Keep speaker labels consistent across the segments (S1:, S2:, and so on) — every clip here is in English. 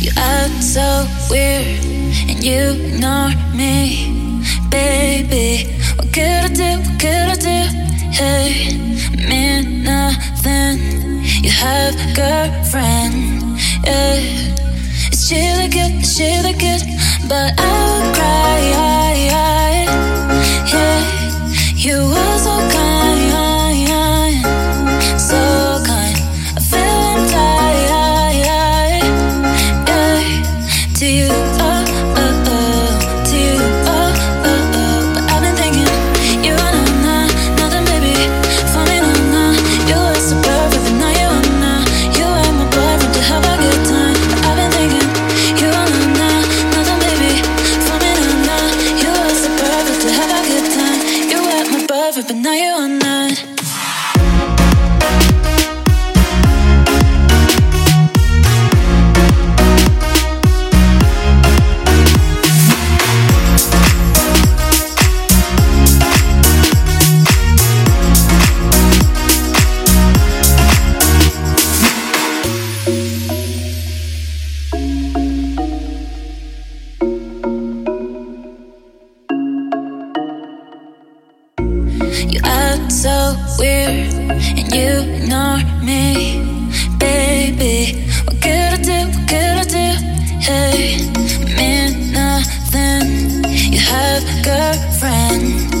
S1: You act so weird and you ignore me, baby. What could I do? What could I do? Hey, I mean nothing. You have a girlfriend, yeah. Is she good? Is she good? But I would cry. but now you are not. You act so weird, and you ignore me, baby. What could I do? What could I do? Hey, I mean nothing. You have a girlfriend.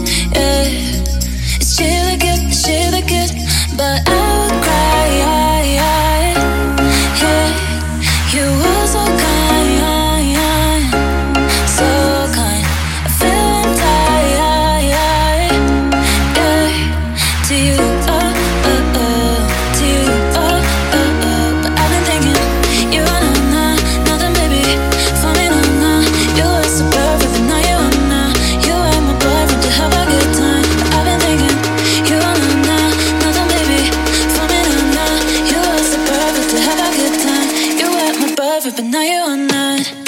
S1: but now you are not